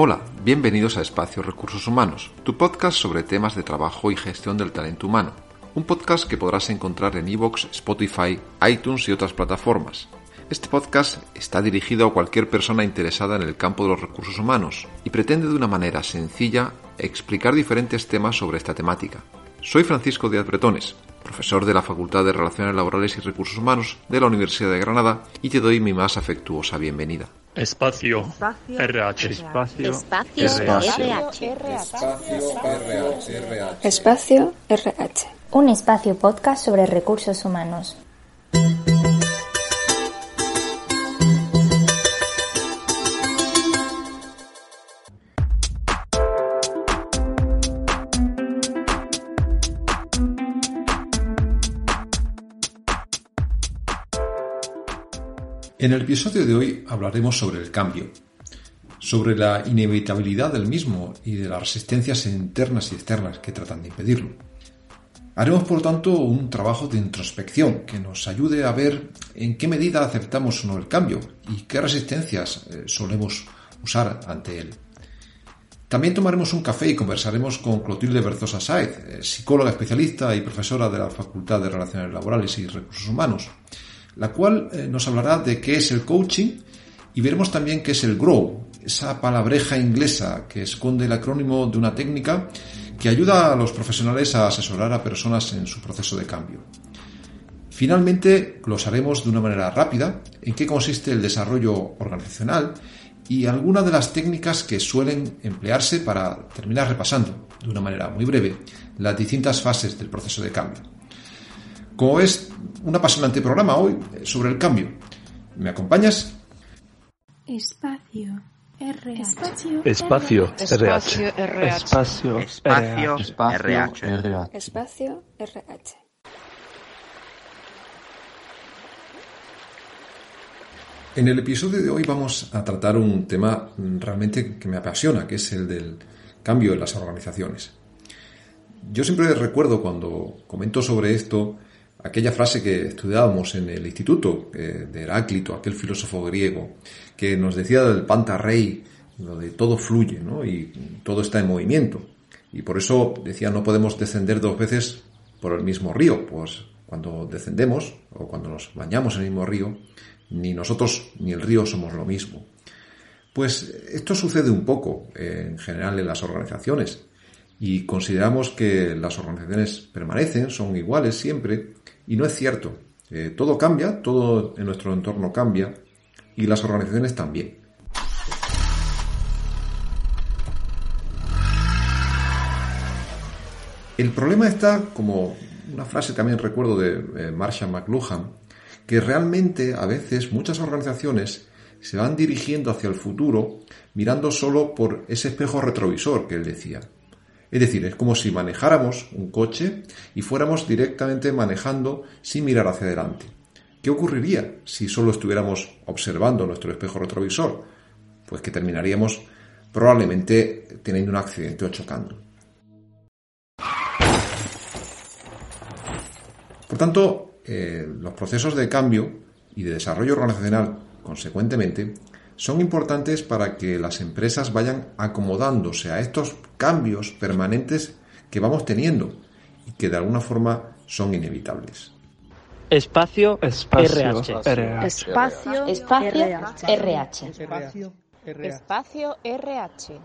Hola, bienvenidos a Espacio Recursos Humanos, tu podcast sobre temas de trabajo y gestión del talento humano. Un podcast que podrás encontrar en iVoox, Spotify, iTunes y otras plataformas. Este podcast está dirigido a cualquier persona interesada en el campo de los recursos humanos y pretende de una manera sencilla explicar diferentes temas sobre esta temática. Soy Francisco Díaz Bretones, profesor de la Facultad de Relaciones Laborales y Recursos Humanos de la Universidad de Granada y te doy mi más afectuosa bienvenida. Espacio, Espacio RH. Espacio Espacio RH. Espacio RH. Un espacio podcast sobre recursos humanos. En el episodio de hoy hablaremos sobre el cambio, sobre la inevitabilidad del mismo y de las resistencias internas y externas que tratan de impedirlo. Haremos, por tanto, un trabajo de introspección que nos ayude a ver en qué medida aceptamos o no el cambio y qué resistencias eh, solemos usar ante él. También tomaremos un café y conversaremos con Clotilde Berzosa Saez, eh, psicóloga especialista y profesora de la Facultad de Relaciones Laborales y Recursos Humanos, la cual eh, nos hablará de qué es el coaching y veremos también qué es el grow, esa palabreja inglesa que esconde el acrónimo de una técnica que ayuda a los profesionales a asesorar a personas en su proceso de cambio. Finalmente, glosaremos de una manera rápida en qué consiste el desarrollo organizacional y algunas de las técnicas que suelen emplearse para terminar repasando, de una manera muy breve, las distintas fases del proceso de cambio. Como es un apasionante programa hoy sobre el cambio, ¿me acompañas? Espacio RH. Espacio, RH. Espacio RH. Espacio RH. Espacio RH. En el episodio de hoy vamos a tratar un tema realmente que me apasiona, que es el del cambio en las organizaciones. Yo siempre recuerdo cuando comento sobre esto aquella frase que estudiábamos en el instituto eh, de Heráclito, aquel filósofo griego, que nos decía del panta rey, lo de todo fluye, ¿no? Y todo está en movimiento. Y por eso decía no podemos descender dos veces por el mismo río, pues cuando descendemos o cuando nos bañamos en el mismo río, ni nosotros ni el río somos lo mismo. Pues esto sucede un poco eh, en general en las organizaciones y consideramos que las organizaciones permanecen, son iguales siempre y no es cierto. Eh, todo cambia, todo en nuestro entorno cambia y las organizaciones también. El problema está, como una frase también recuerdo de eh, Marshall McLuhan, que realmente a veces muchas organizaciones se van dirigiendo hacia el futuro mirando solo por ese espejo retrovisor que él decía. Es decir, es como si manejáramos un coche y fuéramos directamente manejando sin mirar hacia adelante. ¿Qué ocurriría si solo estuviéramos observando nuestro espejo retrovisor? Pues que terminaríamos probablemente teniendo un accidente o chocando. Por tanto, eh, los procesos de cambio y de desarrollo organizacional, consecuentemente, son importantes para que las empresas vayan acomodándose a estos cambios permanentes que vamos teniendo y que de alguna forma son inevitables. Espacio, Espacio RH. Espacio Espacio RH. RH. Espacio RH.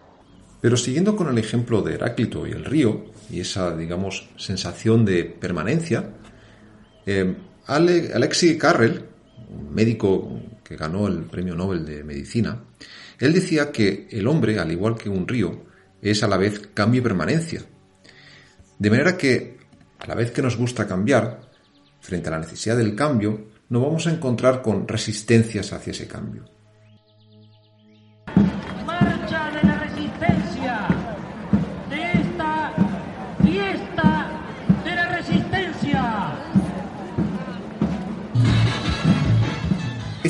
Pero siguiendo con el ejemplo de Heráclito y el río, y esa, digamos, sensación de permanencia, eh, Ale- Alexi Carrel, un médico que ganó el premio Nobel de Medicina, él decía que el hombre, al igual que un río, es a la vez cambio y permanencia. De manera que, a la vez que nos gusta cambiar, frente a la necesidad del cambio, nos vamos a encontrar con resistencias hacia ese cambio.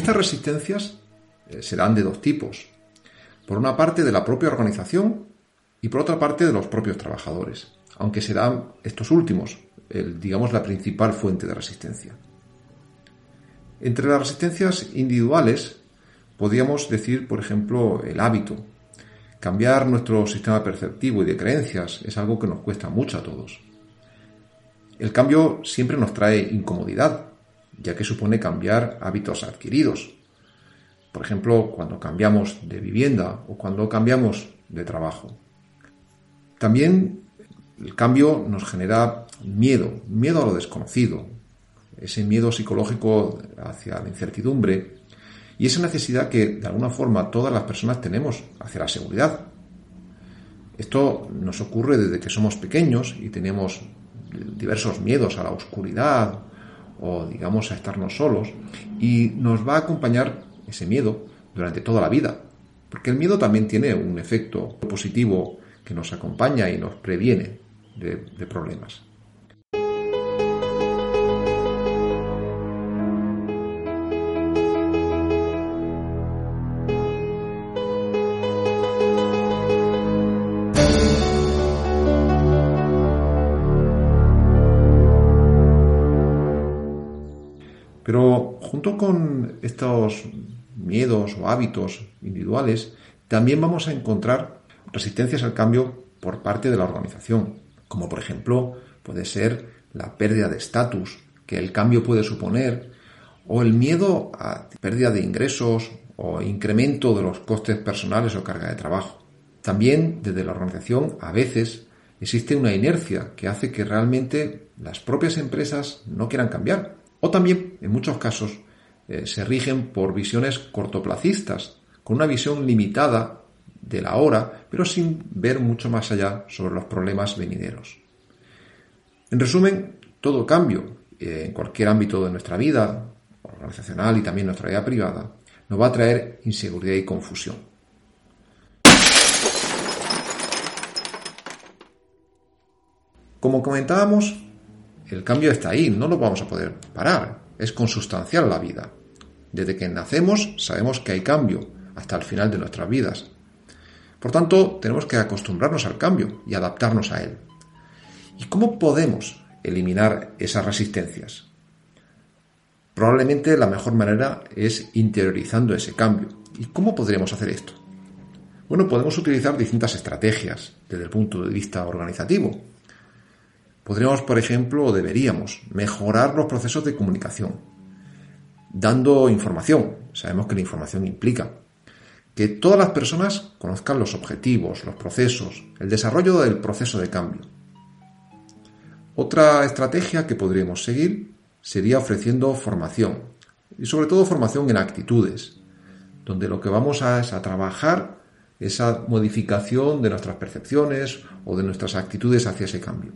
Estas resistencias eh, serán de dos tipos. Por una parte de la propia organización y por otra parte de los propios trabajadores, aunque serán estos últimos, digamos, la principal fuente de resistencia. Entre las resistencias individuales podríamos decir, por ejemplo, el hábito. Cambiar nuestro sistema perceptivo y de creencias es algo que nos cuesta mucho a todos. El cambio siempre nos trae incomodidad, ya que supone cambiar hábitos adquiridos. Por ejemplo, cuando cambiamos de vivienda o cuando cambiamos de trabajo. También el cambio nos genera miedo, miedo a lo desconocido, ese miedo psicológico hacia la incertidumbre y esa necesidad que de alguna forma todas las personas tenemos hacia la seguridad. Esto nos ocurre desde que somos pequeños y tenemos diversos miedos a la oscuridad o digamos a estarnos solos y nos va a acompañar ese miedo durante toda la vida. Porque el miedo también tiene un efecto positivo que nos acompaña y nos previene de, problemas. Junto con estos miedos o hábitos individuales, también vamos a encontrar resistencias al cambio por parte de la organización, como por ejemplo puede ser la pérdida de estatus que el cambio puede suponer, o el miedo a pérdida de ingresos o incremento de los costes personales o carga de trabajo. También desde la organización a veces existe una inercia que hace que realmente las propias empresas no quieran cambiar. O también, en muchos casos, eh, se rigen por visiones cortoplacistas, con una visión limitada de la hora, pero sin ver mucho más allá sobre los problemas venideros. En resumen, todo cambio eh, en cualquier ámbito de nuestra vida, organizacional y también nuestra vida privada, nos va a traer inseguridad y confusión. Como comentábamos, el cambio está ahí, no lo vamos a poder parar, es consustancial la vida. Desde que nacemos sabemos que hay cambio hasta el final de nuestras vidas. Por tanto, tenemos que acostumbrarnos al cambio y adaptarnos a él. ¿Y cómo podemos eliminar esas resistencias? Probablemente la mejor manera es interiorizando ese cambio. ¿Y cómo podríamos hacer esto? Bueno, podemos utilizar distintas estrategias desde el punto de vista organizativo. Podríamos, por ejemplo, o deberíamos mejorar los procesos de comunicación, dando información. Sabemos que la información implica que todas las personas conozcan los objetivos, los procesos, el desarrollo del proceso de cambio. Otra estrategia que podríamos seguir sería ofreciendo formación, y sobre todo formación en actitudes, donde lo que vamos a es a trabajar esa modificación de nuestras percepciones o de nuestras actitudes hacia ese cambio.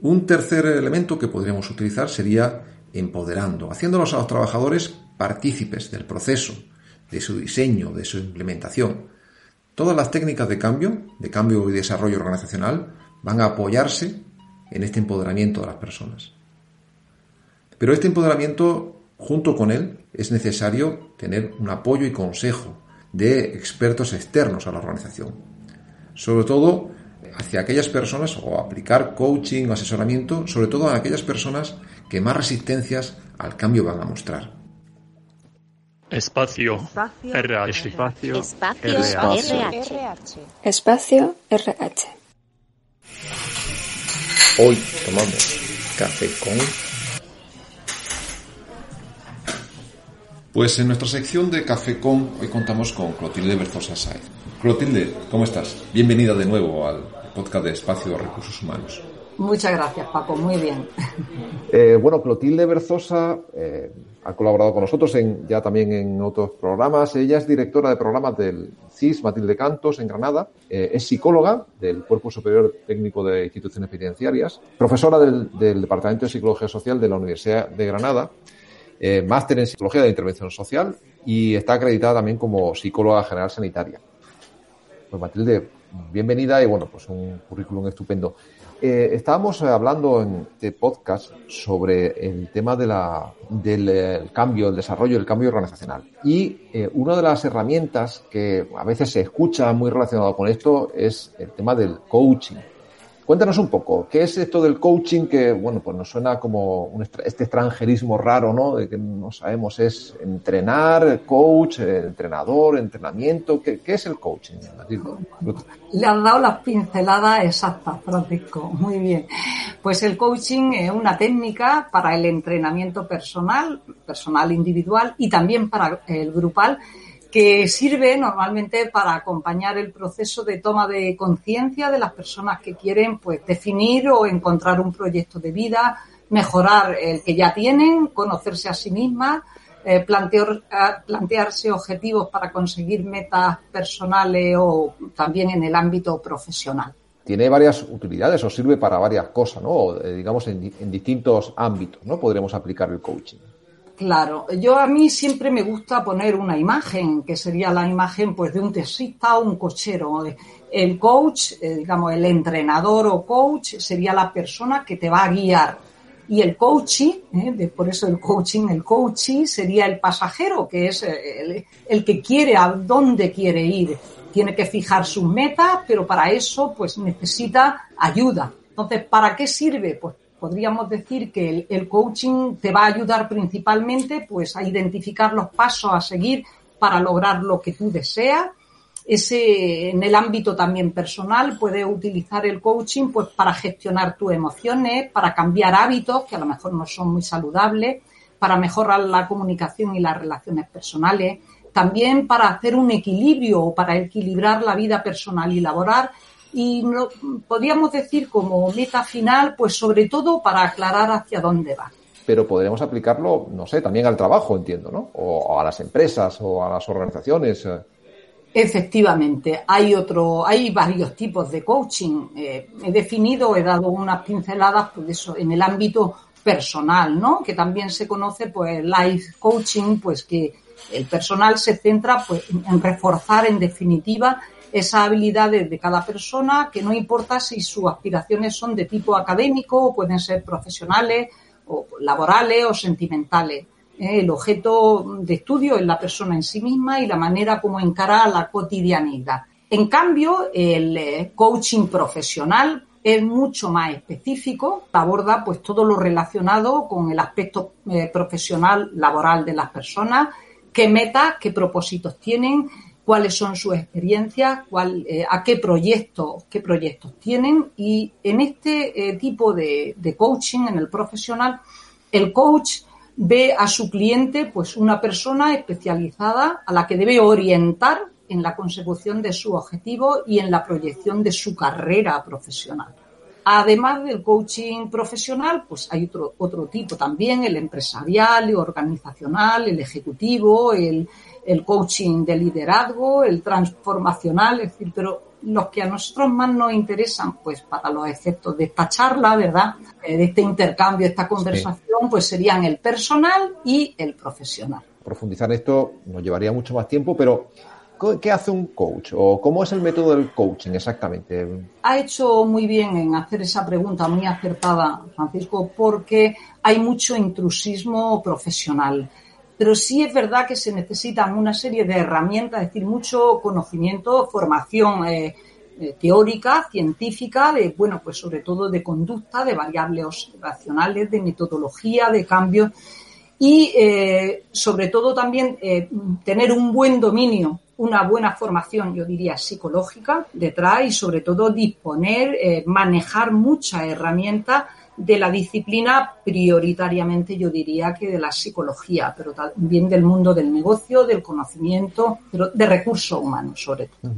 Un tercer elemento que podríamos utilizar sería empoderando, haciéndolos a los trabajadores partícipes del proceso, de su diseño, de su implementación. Todas las técnicas de cambio, de cambio y desarrollo organizacional, van a apoyarse en este empoderamiento de las personas. Pero este empoderamiento, junto con él, es necesario tener un apoyo y consejo de expertos externos a la organización. Sobre todo hacia aquellas personas o aplicar coaching o asesoramiento, sobre todo a aquellas personas que más resistencias al cambio van a mostrar. Espacio, Espacio RH. Espacio. Espacio RH. RH. Espacio RH. Hoy tomamos café con... Pues en nuestra sección de Café con hoy contamos con Clotilde Berzosa Saez. Clotilde, ¿cómo estás? Bienvenida de nuevo al podcast de Espacio de Recursos Humanos. Muchas gracias, Paco. Muy bien. Eh, bueno, Clotilde Berzosa eh, ha colaborado con nosotros en, ya también en otros programas. Ella es directora de programas del CIS Matilde Cantos en Granada. Eh, es psicóloga del Cuerpo Superior Técnico de Instituciones Penitenciarias, profesora del, del Departamento de Psicología Social de la Universidad de Granada, máster en Psicología de Intervención Social y está acreditada también como psicóloga general sanitaria. Pues Matilde, bienvenida y bueno, pues un currículum estupendo. Eh, estábamos hablando en este podcast sobre el tema del eh, cambio, el desarrollo, el cambio organizacional. Y eh, una de las herramientas que a veces se escucha muy relacionado con esto es el tema del coaching. Cuéntanos un poco, ¿qué es esto del coaching que, bueno, pues nos suena como un, este extranjerismo raro, ¿no? De que no sabemos, es entrenar, coach, entrenador, entrenamiento. ¿Qué, qué es el coaching? Le has dado las pinceladas exactas, Francisco. Muy bien. Pues el coaching es una técnica para el entrenamiento personal, personal individual y también para el grupal que sirve normalmente para acompañar el proceso de toma de conciencia de las personas que quieren pues definir o encontrar un proyecto de vida, mejorar el que ya tienen, conocerse a sí mismas, eh, plantear, plantearse objetivos para conseguir metas personales o también en el ámbito profesional. Tiene varias utilidades o sirve para varias cosas, ¿no? digamos en, en distintos ámbitos, ¿no? Podremos aplicar el coaching. Claro, yo a mí siempre me gusta poner una imagen, que sería la imagen pues de un taxista o un cochero. El coach, eh, digamos, el entrenador o coach sería la persona que te va a guiar. Y el coachee, eh, por eso el coaching, el coachee sería el pasajero, que es el, el que quiere a dónde quiere ir. Tiene que fijar sus metas, pero para eso pues necesita ayuda. Entonces, ¿para qué sirve? Pues podríamos decir que el, coaching te va a ayudar principalmente pues a identificar los pasos a seguir para lograr lo que tú deseas. Ese, en el ámbito también personal, puedes utilizar el coaching pues para gestionar tus emociones, para cambiar hábitos que a lo mejor no son muy saludables, para mejorar la comunicación y las relaciones personales, también para hacer un equilibrio o para equilibrar la vida personal y laboral y podríamos decir como meta final, pues sobre todo para aclarar hacia dónde va. Pero podríamos aplicarlo, no sé, también al trabajo, entiendo, ¿no? O a las empresas o a las organizaciones. Efectivamente, hay otro, hay varios tipos de coaching. Eh, he definido, he dado unas pinceladas, pues eso, en el ámbito personal, ¿no? Que también se conoce, pues, life coaching, pues que el personal se centra, pues, en reforzar, en definitiva, esas habilidades de cada persona, que no importa si sus aspiraciones son de tipo académico o pueden ser profesionales o laborales o sentimentales. El objeto de estudio es la persona en sí misma y la manera como encara la cotidianidad. En cambio, el coaching profesional es mucho más específico, aborda pues todo lo relacionado con el aspecto eh, profesional laboral de las personas, qué metas, qué propósitos tienen, cuáles son sus experiencias, cuál, eh, a qué proyectos, qué proyectos tienen. Y en este eh, tipo de, de, coaching, en el profesional, el coach ve a su cliente pues una persona especializada a la que debe orientar en la consecución de su objetivo y en la proyección de su carrera profesional. Además del coaching profesional, pues hay otro, otro tipo también, el empresarial, el organizacional, el ejecutivo, el, el coaching de liderazgo, el transformacional, es decir, pero los que a nosotros más nos interesan, pues para los efectos de esta charla, ¿verdad? De este intercambio, esta conversación, sí. pues serían el personal y el profesional. Profundizar esto nos llevaría mucho más tiempo, pero ¿qué hace un coach? ¿O cómo es el método del coaching exactamente? Ha hecho muy bien en hacer esa pregunta, muy acertada, Francisco, porque hay mucho intrusismo profesional pero sí es verdad que se necesitan una serie de herramientas, es decir, mucho conocimiento, formación eh, eh, teórica, científica, de, bueno, pues sobre todo de conducta, de variables observacionales, de metodología, de cambios y eh, sobre todo también tener un buen dominio, una buena formación, yo diría, psicológica detrás y sobre todo disponer, eh, manejar muchas herramientas de la disciplina prioritariamente yo diría que de la psicología, pero también del mundo del negocio, del conocimiento, pero de recursos humanos sobre todo.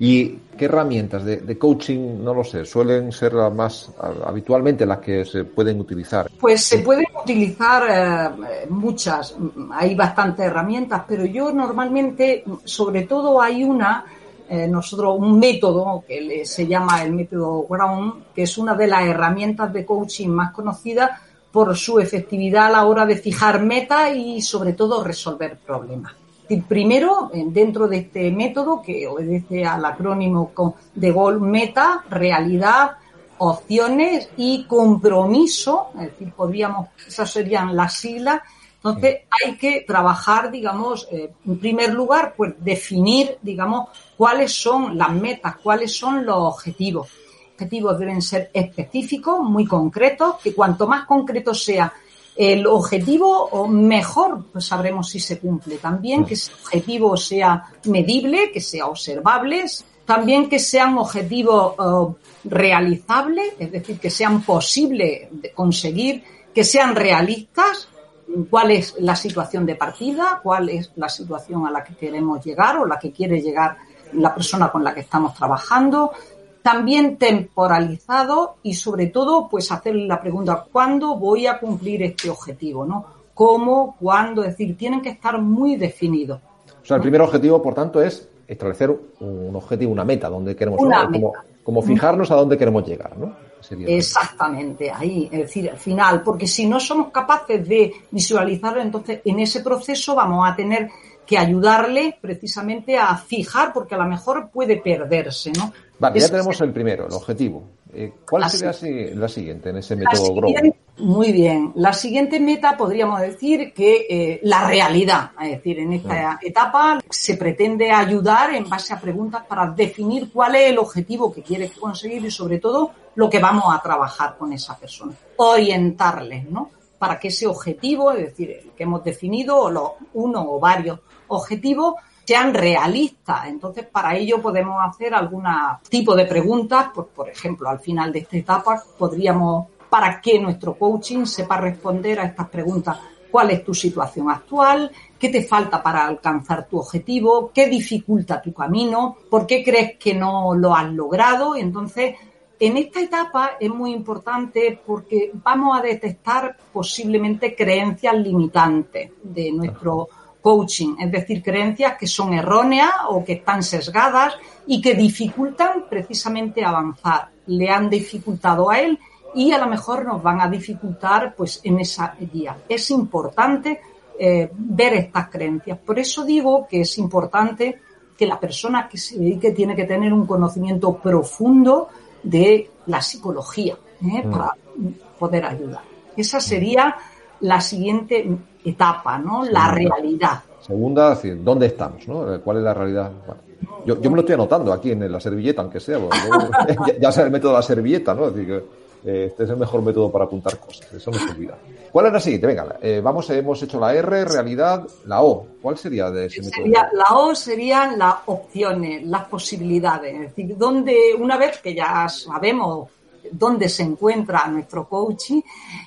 ¿Y qué herramientas de, de coaching, no lo sé, suelen ser las más habitualmente las que se pueden utilizar? Pues se pueden utilizar eh, muchas, hay bastantes herramientas, pero yo normalmente, sobre todo hay una, eh, nosotros un método que le- se llama el método Ground, que es una de las herramientas de coaching más conocidas por su efectividad a la hora de fijar metas y sobre todo resolver problemas. Y Primero, eh, dentro de este método que obedece al acrónimo de GOL, meta, realidad, opciones y compromiso, es decir, podríamos, esas serían las siglas. Entonces, hay que trabajar, digamos, eh, en primer lugar, pues definir, digamos, cuáles son las metas, cuáles son los objetivos. Objetivos deben ser específicos, muy concretos, que cuanto más concreto sea el objetivo, o mejor pues sabremos si se cumple. También que ese objetivo sea medible, que sea observable, también que sean objetivos eh, realizables, es decir, que sean posibles de conseguir, que sean realistas, cuál es la situación de partida, cuál es la situación a la que queremos llegar o la que quiere llegar la persona con la que estamos trabajando, también temporalizado y sobre todo pues hacerle la pregunta ¿cuándo voy a cumplir este objetivo? ¿no? ¿Cómo? ¿Cuándo? Es decir, tienen que estar muy definidos. O sea, el primer objetivo, por tanto, es establecer un objetivo, una meta, donde queremos Una ¿no? como, fijarnos a dónde queremos llegar, ¿no? Sería- Exactamente, ahí, es decir, al final, porque si no somos capaces de visualizarlo, entonces en ese proceso vamos a tener que ayudarle precisamente a fijar, porque a lo mejor puede perderse, ¿no? Vale, ya tenemos el primero, el objetivo. Eh, ¿Cuál sería la siguiente en ese método Grow? muy bien. La siguiente meta podríamos decir que eh, la realidad, es decir, en esta etapa se pretende ayudar en base a preguntas para definir cuál es el objetivo que quieres conseguir y sobre todo lo que vamos a trabajar con esa persona. Orientarles, ¿no? Para que ese objetivo, es decir, el que hemos definido, o los uno o varios objetivos, sean realistas. Entonces, para ello podemos hacer algún tipo de preguntas, pues, por ejemplo, al final de esta etapa podríamos, para que nuestro coaching sepa responder a estas preguntas. ¿Cuál es tu situación actual? ¿Qué te falta para alcanzar tu objetivo? ¿Qué dificulta tu camino? ¿Por qué crees que no lo has logrado? Entonces, en esta etapa es muy importante porque vamos a detectar posiblemente creencias limitantes de nuestro coaching, es decir, creencias que son erróneas o que están sesgadas y que dificultan precisamente avanzar. Le han dificultado a él y a lo mejor nos van a dificultar pues en esa guía. Es importante eh, ver estas creencias. Por eso digo que es importante que la persona que se dedique tiene que tener un conocimiento profundo de la psicología ¿eh? Mm. para poder ayudar. Esa sería la siguiente etapa, ¿no? La realidad. Segunda, es decir, ¿dónde estamos? ¿no? Eh, ¿Cuál es la realidad? Bueno, yo, yo me lo estoy anotando aquí en la servilleta, aunque sea. porque ya, ya sea el método de la servilleta, ¿no? Es decir, que eh, este es el mejor método para apuntar cosas. Eso no se olvida. ¿Cuál es la siguiente? Venga, eh, vamos, hemos hecho la R, realidad, la O. ¿Cuál sería de ese método? La O serían las opciones, las posibilidades. Es decir, donde una vez que ya sabemos dónde se encuentra nuestro coaching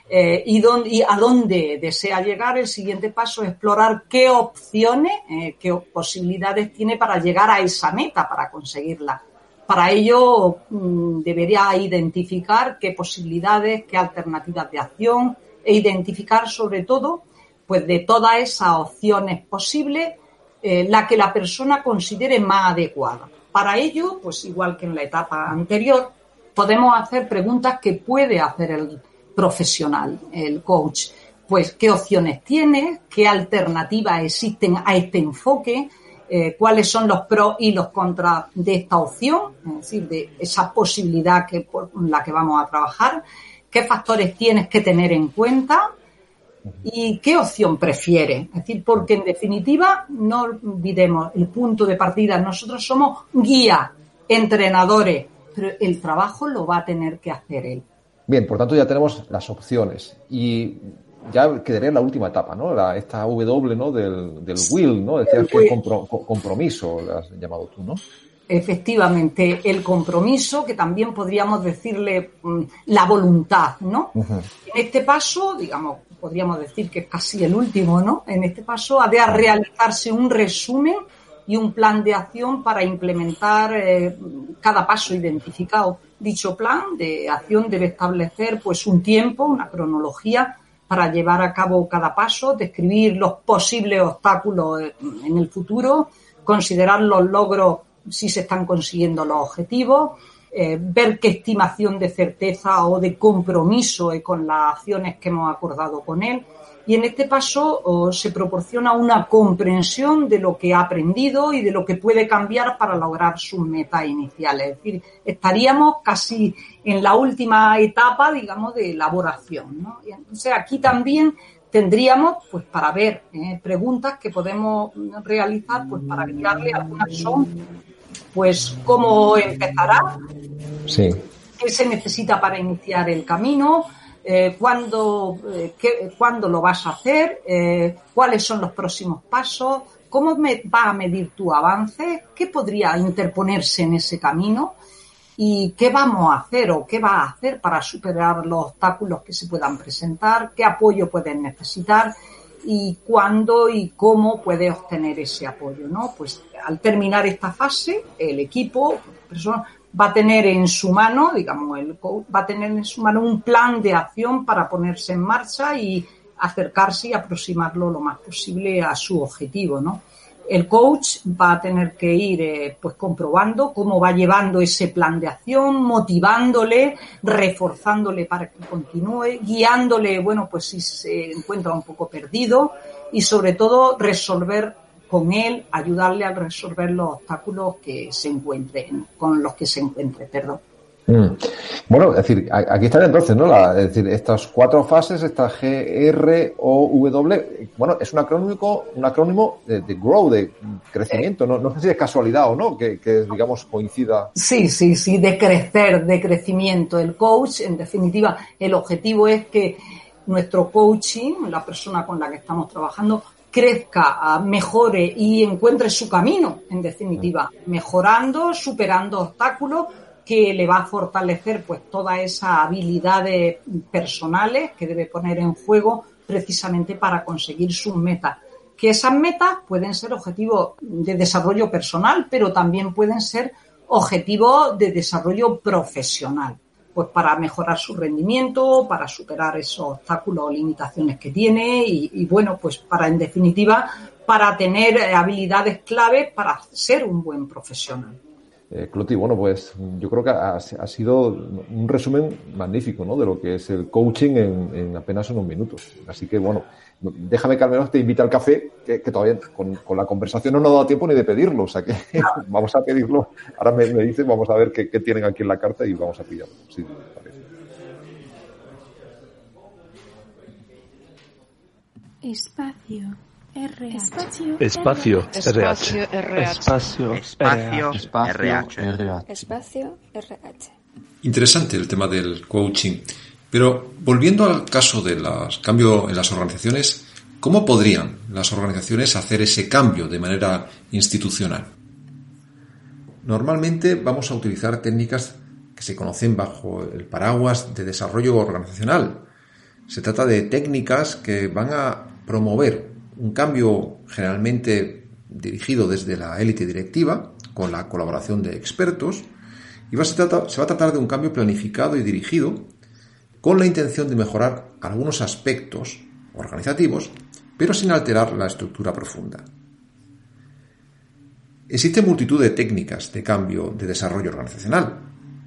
eh, y, dónde, y a dónde desea llegar, el siguiente paso es explorar qué opciones, eh, qué posibilidades tiene para llegar a esa meta, para conseguirla. Para ello mm, debería identificar qué posibilidades, qué alternativas de acción e identificar sobre todo, pues de todas esas opciones posibles, eh, la que la persona considere más adecuada. Para ello, pues igual que en la etapa anterior, podemos hacer preguntas que puede hacer el profesional, el coach. Pues qué opciones tiene, qué alternativas existen a este enfoque, eh, cuáles son los pros y los contras de esta opción, es decir, de esa posibilidad que, por la que vamos a trabajar, qué factores tienes que tener en cuenta y qué opción prefiere. Es decir, porque en definitiva, no olvidemos el punto de partida, nosotros somos guía, entrenadores, pero el trabajo lo va a tener que hacer él. Bien, por tanto ya tenemos las opciones y ya quedaría la última etapa, ¿no? La, esta W, ¿no? Del, del will, ¿no? Decías que es will. compro- co- compromiso, lo has llamado tú, ¿no? Efectivamente, el compromiso, que también podríamos decirle mm, la voluntad, ¿no? En este paso, digamos, podríamos decir que es casi el último, ¿no? En este paso ha de realizarse un resumen y un plan de acción para implementar eh, cada paso identificado. Dicho plan de acción debe establecer pues un tiempo, una cronología para llevar a cabo cada paso, describir los posibles obstáculos en el futuro, considerar los logros si se están consiguiendo los objetivos, eh, ver qué estimación de certeza o de compromiso con las acciones que hemos acordado con él. Y en este paso se proporciona una comprensión de lo que ha aprendido y de lo que puede cambiar para lograr sus metas iniciales. Es decir, estaríamos casi en la última etapa, digamos, de elaboración. ¿no? Y entonces aquí también tendríamos, pues para ver eh, preguntas que podemos realizar, pues para guiarle, algunas son, pues cómo empezará, Sí. qué se necesita para iniciar el camino, eh, cuándo, eh, qué- cuándo lo vas a hacer, eh, cuáles son los próximos pasos, cómo me- va a medir tu avance, qué podría interponerse en ese camino y qué vamos a hacer o qué va a hacer para superar los obstáculos que se puedan presentar, qué apoyo puedes necesitar y cuándo y cómo puedes obtener ese apoyo, ¿no? Pues al terminar esta fase, el equipo, va a tener en su mano, digamos, el coach va a tener en su mano un plan de acción para ponerse en marcha y acercarse y aproximarlo lo más posible a su objetivo, ¿no? El coach va a tener que ir eh, pues comprobando cómo va llevando ese plan de acción, motivándole, reforzándole para que continúe, guiándole, bueno, pues si se encuentra un poco perdido y sobre todo resolver con él, ayudarle a resolver los obstáculos que se encuentren, con los que se encuentre, perdón. Mm. Bueno, es decir, aquí están entonces, ¿no? La- es decir, estas cuatro fases, esta G, R, O, W, bueno, es un acrónimo, un acrónimo de, de grow, de crecimiento, ¿no? No sé si es casualidad o no, que, que, digamos, coincida. Sí, sí, sí, de crecer, de crecimiento. El coach, en definitiva, el objetivo es que nuestro coaching, la persona con la que estamos trabajando, crezca, mejore y encuentre su camino, en definitiva, mejorando, superando obstáculos que le va a fortalecer pues todas esas habilidades personales que debe poner en juego precisamente para conseguir sus metas. Que esas metas pueden ser objetivos de desarrollo personal, pero también pueden ser objetivos de desarrollo profesional, pues para mejorar su rendimiento, para superar esos obstáculos o limitaciones que tiene y, y bueno, pues para en definitiva, para tener habilidades clave para ser un buen profesional. Eh, Cloti, bueno, pues yo creo que ha, sido un resumen magnífico, ¿no? De lo que es el coaching en, en apenas unos minutos. Así que, bueno, déjame que al menos te invite al café, que, todavía con, con, la conversación no nos ha dado tiempo ni de pedirlo. O sea que vamos a pedirlo. Ahora me, me dices, vamos a ver qué, qué, tienen aquí en la carta y vamos a pillarlo. Sí, parece. Espacio. RH. Espacio. Espacio. Espacio RH. Espacio. Espacio. RH. Espacio RH. Interesante el tema del coaching. Pero volviendo al caso del cambio en las organizaciones, ¿cómo podrían las organizaciones hacer ese cambio de manera institucional? Normalmente vamos a utilizar técnicas que se conocen bajo el paraguas de desarrollo organizacional. Se trata de técnicas que van a promover un cambio generalmente dirigido desde la élite directiva, con la colaboración de expertos, y va a se, va a tratar de un cambio planificado y dirigido con la intención de mejorar algunos aspectos organizativos, pero sin alterar la estructura profunda. Existe multitud de técnicas de cambio de desarrollo organizacional.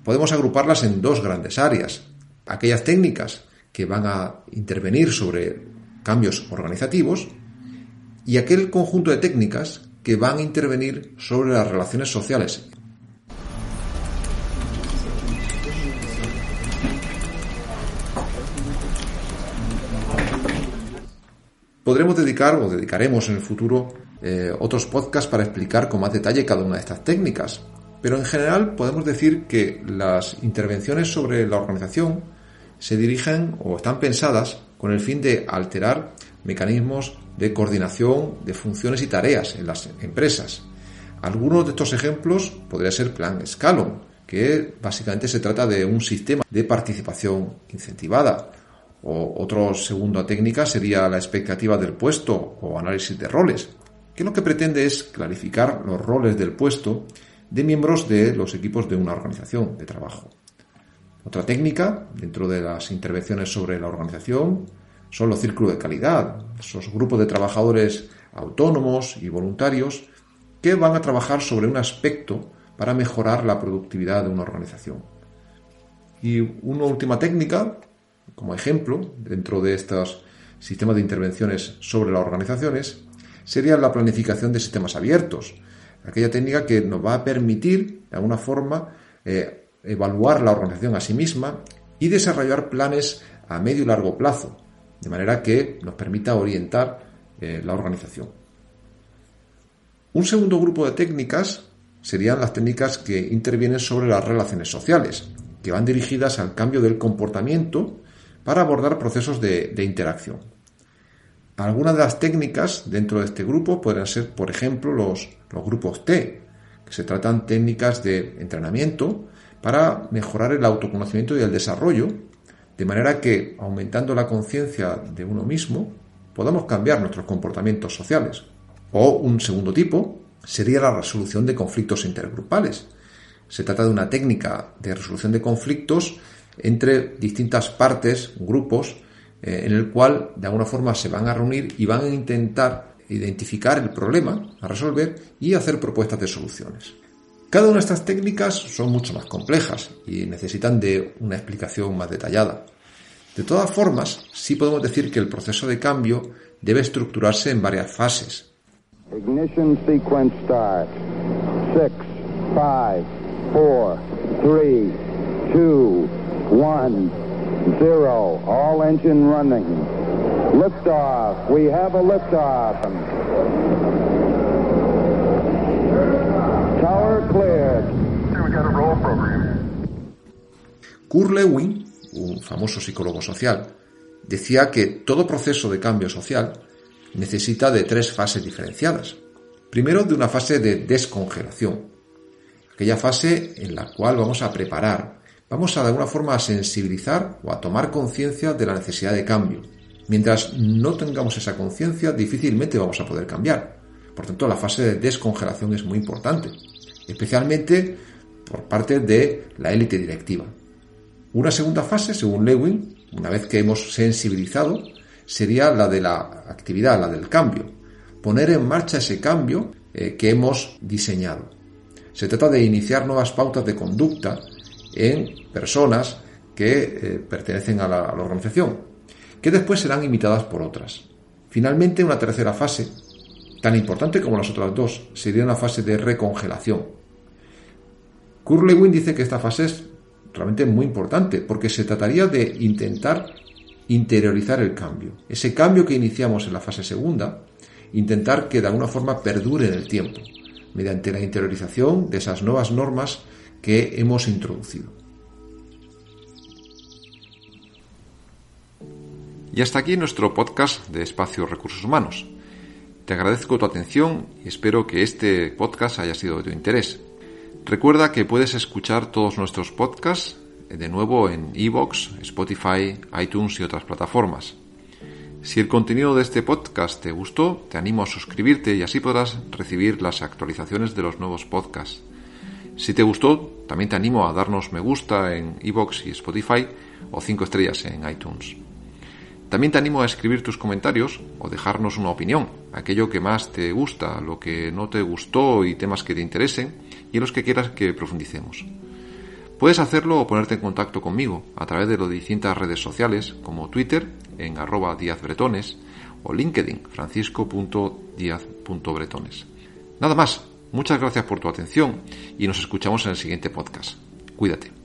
Podemos agruparlas en dos grandes áreas. Aquellas técnicas que van a intervenir sobre cambios organizativos y aquel conjunto de técnicas que van a intervenir sobre las relaciones sociales. Podremos dedicar o dedicaremos en el futuro eh, otros podcasts para explicar con más detalle cada una de estas técnicas. Pero en general podemos decir que las intervenciones sobre la organización se dirigen o están pensadas con el fin de alterar mecanismos de coordinación de funciones y tareas en las empresas. Algunos de estos ejemplos podría ser Plan Scalon, que básicamente se trata de un sistema de participación incentivada. O otra segunda técnica sería la expectativa del puesto o análisis de roles. que lo que pretende es clarificar los roles del puesto de miembros de los equipos de una organización de trabajo. Otra técnica, dentro de las intervenciones sobre la organización, son los círculos de calidad, esos grupos de trabajadores autónomos y voluntarios que van a trabajar sobre un aspecto para mejorar la productividad de una organización. Y una última técnica, como ejemplo, dentro de estos sistemas de intervenciones sobre las organizaciones, sería la planificación de sistemas abiertos, aquella técnica que nos va a permitir, de alguna forma, eh, evaluar la organización a sí misma y desarrollar planes a medio y largo plazo, de manera que nos permita orientar eh, la organización. Un segundo grupo de técnicas serían las técnicas que intervienen sobre las relaciones sociales, que van dirigidas al cambio del comportamiento para abordar procesos de, interacción. Algunas de las técnicas dentro de este grupo podrían ser, por ejemplo, los, los grupos T, que se tratan técnicas de entrenamiento para mejorar el autoconocimiento y el desarrollo, de manera que, aumentando la conciencia de uno mismo, podamos cambiar nuestros comportamientos sociales. O un segundo tipo sería la resolución de conflictos intergrupales. Se trata de una técnica de resolución de conflictos entre distintas partes, grupos, eh, en el cual de alguna forma se van a reunir y van a intentar identificar el problema a resolver y hacer propuestas de soluciones. Cada una de estas técnicas son mucho más complejas y necesitan de una explicación más detallada. De todas formas, sí podemos decir que el proceso de cambio debe estructurarse en varias fases. Ignition sequence start. 6, 5, 4, 3, 2, 1. Zero. All engine running. Liftoff. We have a liftoff. Kurt Lewin, un famoso psicólogo social, decía que todo proceso de cambio social necesita de tres fases diferenciadas. Primero, de una fase de descongelación, aquella fase en la cual vamos a preparar vamos a de alguna forma a sensibilizar o a tomar conciencia de la necesidad de cambio. Mientras no tengamos esa conciencia, difícilmente vamos a poder cambiar. Por tanto, la fase de descongelación es muy importante, especialmente por parte de la élite directiva. Una segunda fase, según Lewin, una vez que hemos sensibilizado, sería la de la actividad, la del cambio. Poner en marcha ese cambio eh, que hemos diseñado. Se trata de iniciar nuevas pautas de conducta en personas que eh, pertenecen a la, a la organización, que después serán imitadas por otras. Finalmente, una tercera fase, tan importante como las otras dos, sería una fase de recongelación. Kurt Lewin dice que esta fase es realmente muy importante porque se trataría de intentar interiorizar el cambio. Ese cambio que iniciamos en la fase segunda, intentar que de alguna forma perdure en el tiempo, mediante la interiorización de esas nuevas normas que hemos introducido. Y hasta aquí nuestro podcast de Espacio Recursos Humanos. Te agradezco tu atención y espero que este podcast haya sido de tu interés. Recuerda que puedes escuchar todos nuestros podcasts de nuevo en iVoox, Spotify, iTunes y otras plataformas. Si el contenido de este podcast te gustó, te animo a suscribirte y así podrás recibir las actualizaciones de los nuevos podcasts. Si te gustó, también te animo a darnos me gusta en iVoox y Spotify o 5 estrellas en iTunes. También te animo a escribir tus comentarios o dejarnos una opinión, aquello que más te gusta, lo que no te gustó y temas que te interesen y en los que quieras que profundicemos. Puedes hacerlo o ponerte en contacto conmigo a través de las distintas redes sociales como Twitter en arroba diazbretones o LinkedIn francisco.diaz.bretones. Nada más, Muchas gracias por tu atención y nos escuchamos en el siguiente podcast. Cuídate.